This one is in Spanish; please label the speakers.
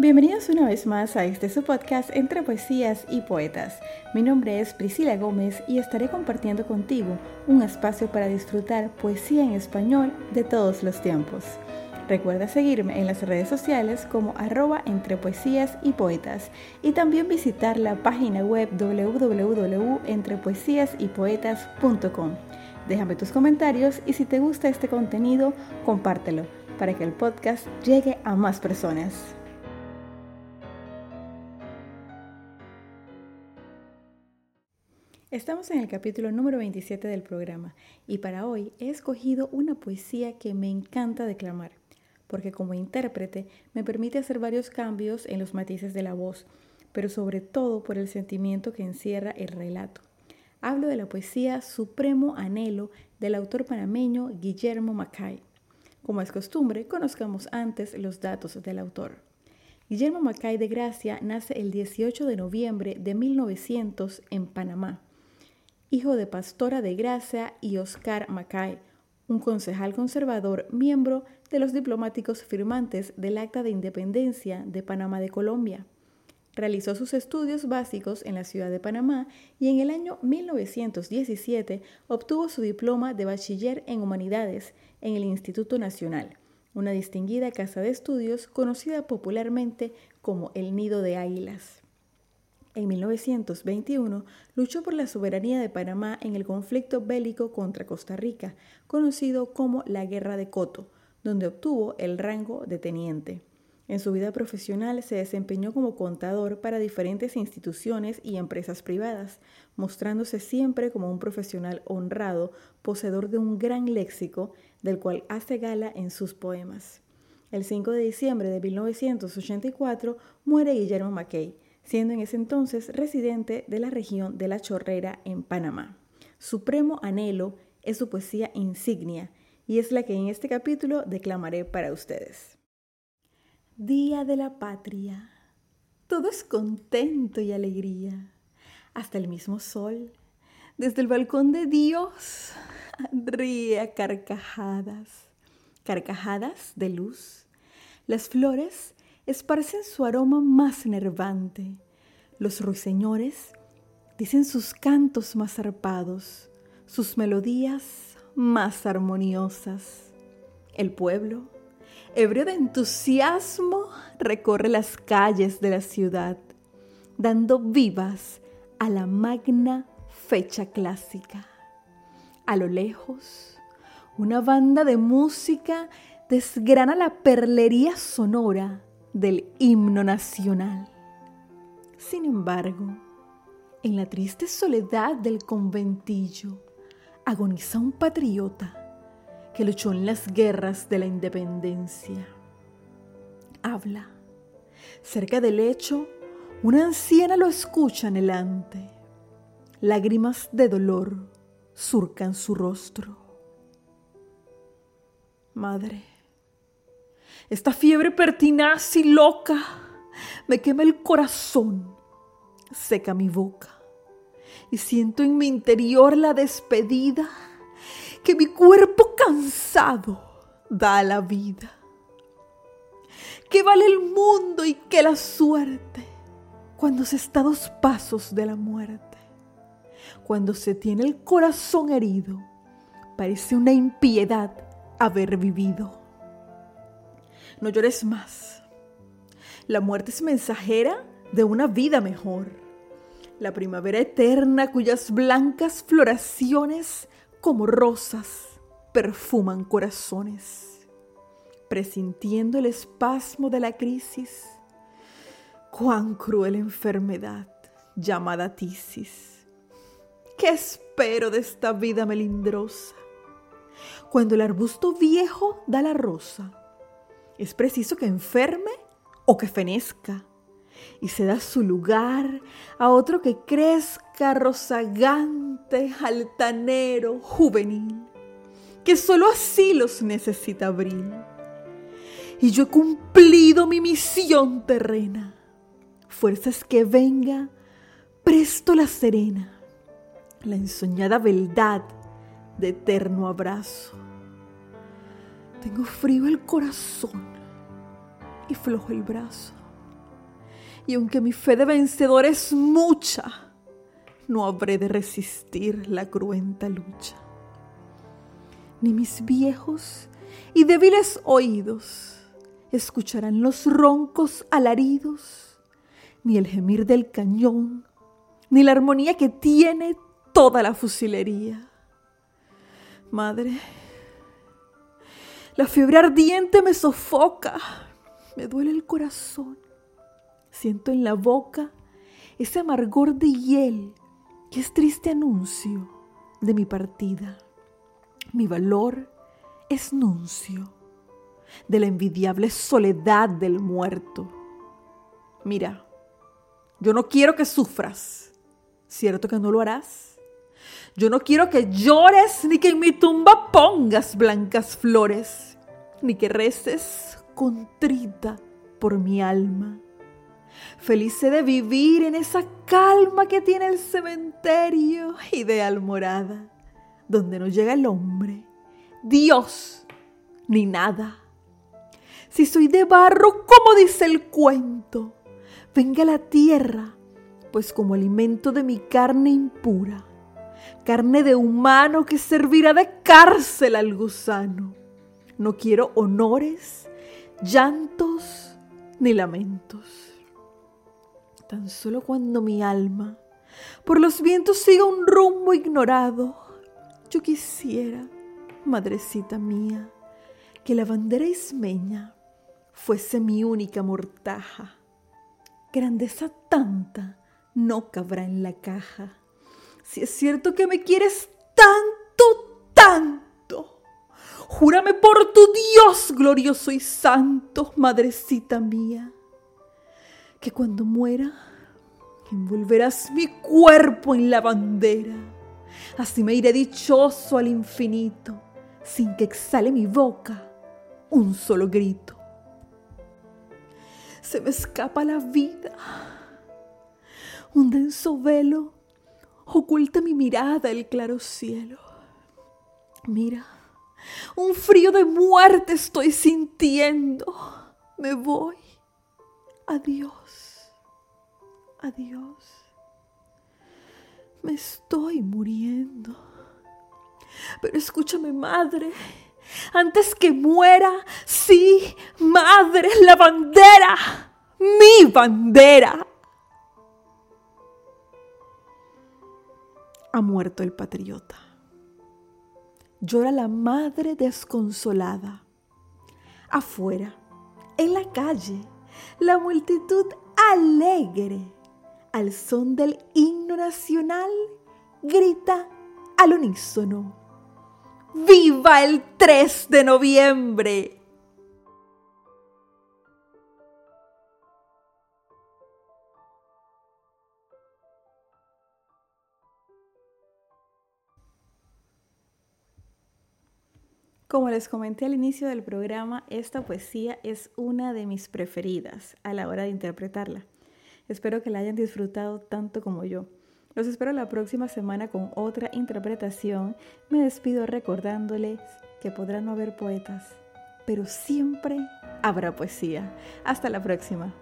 Speaker 1: Bienvenidos una vez más a este su podcast entre poesías y poetas. Mi nombre es Priscila Gómez y estaré compartiendo contigo un espacio para disfrutar poesía en español de todos los tiempos. Recuerda seguirme en las redes sociales como arroba entre poesías y poetas y también visitar la página web www.entrepoesiasypoetas.com. Déjame tus comentarios y si te gusta este contenido, compártelo para que el podcast llegue a más personas. Estamos en el capítulo número 27 del programa y para hoy he escogido una poesía que me encanta declamar, porque como intérprete me permite hacer varios cambios en los matices de la voz, pero sobre todo por el sentimiento que encierra el relato. Hablo de la poesía Supremo Anhelo del autor panameño Guillermo Macay. Como es costumbre, conozcamos antes los datos del autor. Guillermo Macay de Gracia nace el 18 de noviembre de 1900 en Panamá hijo de Pastora de Gracia y Oscar Macay, un concejal conservador miembro de los diplomáticos firmantes del Acta de Independencia de Panamá de Colombia. Realizó sus estudios básicos en la ciudad de Panamá y en el año 1917 obtuvo su diploma de bachiller en humanidades en el Instituto Nacional, una distinguida casa de estudios conocida popularmente como el Nido de Águilas. En 1921 luchó por la soberanía de Panamá en el conflicto bélico contra Costa Rica, conocido como la Guerra de Coto, donde obtuvo el rango de teniente. En su vida profesional se desempeñó como contador para diferentes instituciones y empresas privadas, mostrándose siempre como un profesional honrado, poseedor de un gran léxico, del cual hace gala en sus poemas. El 5 de diciembre de 1984 muere Guillermo Mackay, siendo en ese entonces residente de la región de La Chorrera en Panamá. Supremo Anhelo es su poesía insignia y es la que en este capítulo declamaré para ustedes. Día de la Patria. Todo es contento y alegría. Hasta el mismo sol, desde el balcón de Dios, ríe carcajadas, carcajadas de luz. Las flores esparcen su aroma más enervante. Los ruiseñores dicen sus cantos más zarpados, sus melodías más armoniosas. El pueblo, ebrio de entusiasmo, recorre las calles de la ciudad, dando vivas a la magna fecha clásica. A lo lejos, una banda de música desgrana la perlería sonora del himno nacional. Sin embargo, en la triste soledad del conventillo agoniza un patriota que luchó en las guerras de la independencia. Habla. Cerca del lecho, una anciana lo escucha anhelante. Lágrimas de dolor surcan su rostro. Madre, esta fiebre pertinaz y loca me quema el corazón, seca mi boca y siento en mi interior la despedida que mi cuerpo cansado da a la vida. ¿Qué vale el mundo y qué la suerte cuando se está a dos pasos de la muerte? Cuando se tiene el corazón herido, parece una impiedad haber vivido no llores más. La muerte es mensajera de una vida mejor. La primavera eterna cuyas blancas floraciones como rosas perfuman corazones. Presintiendo el espasmo de la crisis, cuán cruel enfermedad llamada tisis. ¿Qué espero de esta vida melindrosa? Cuando el arbusto viejo da la rosa, es preciso que enferme o que fenezca y se da su lugar a otro que crezca rozagante, altanero, juvenil, que sólo así los necesita abril. Y yo he cumplido mi misión terrena. Fuerzas que venga, presto la serena, la ensoñada beldad de eterno abrazo. Tengo frío el corazón y flojo el brazo.
Speaker 2: Y aunque mi fe de vencedor es mucha, no habré de resistir la cruenta lucha. Ni mis viejos y débiles oídos escucharán los roncos alaridos, ni el gemir del cañón, ni la armonía que tiene toda la fusilería. Madre, la fiebre ardiente me sofoca, me duele el corazón. Siento en la boca ese amargor de hiel que es triste anuncio de mi partida. Mi valor es nuncio de la envidiable soledad del muerto. Mira, yo no quiero que sufras, ¿cierto que no lo harás? Yo no quiero que llores ni que en mi tumba pongas blancas flores, ni que reces contrita por mi alma. Feliz de vivir en esa calma que tiene el cementerio ideal morada, donde no llega el hombre, Dios, ni nada. Si soy de barro, como dice el cuento, venga la tierra, pues como alimento de mi carne impura carne de humano que servirá de cárcel al gusano. No quiero honores, llantos ni lamentos. Tan solo cuando mi alma por los vientos siga un rumbo ignorado, yo quisiera, madrecita mía, que la bandera ismeña fuese mi única mortaja. Grandeza tanta no cabrá en la caja si es cierto que me quieres tanto, júrame por tu Dios glorioso y santo, madrecita mía, que cuando muera envolverás mi cuerpo en la bandera. Así me iré dichoso al infinito, sin que exhale mi boca un solo grito. Se me escapa la vida, un denso velo oculta mi mirada el claro cielo. Mira, un frío de muerte estoy sintiendo. Me voy. Adiós. Adiós. Me estoy muriendo. Pero escúchame, madre. Antes que muera, sí, madre, la bandera. Mi bandera. ha muerto el patriota. Llora la madre desconsolada. Afuera, en la calle, la multitud alegre, al son del himno nacional, grita al unísono. ¡Viva el 3 de noviembre!
Speaker 1: Como les comenté al inicio del programa, esta poesía es una de mis preferidas a la hora de interpretarla. Espero que la hayan disfrutado tanto como yo. Los espero la próxima semana con otra interpretación. Me despido recordándoles que podrán no haber poetas, pero siempre habrá poesía. Hasta la próxima.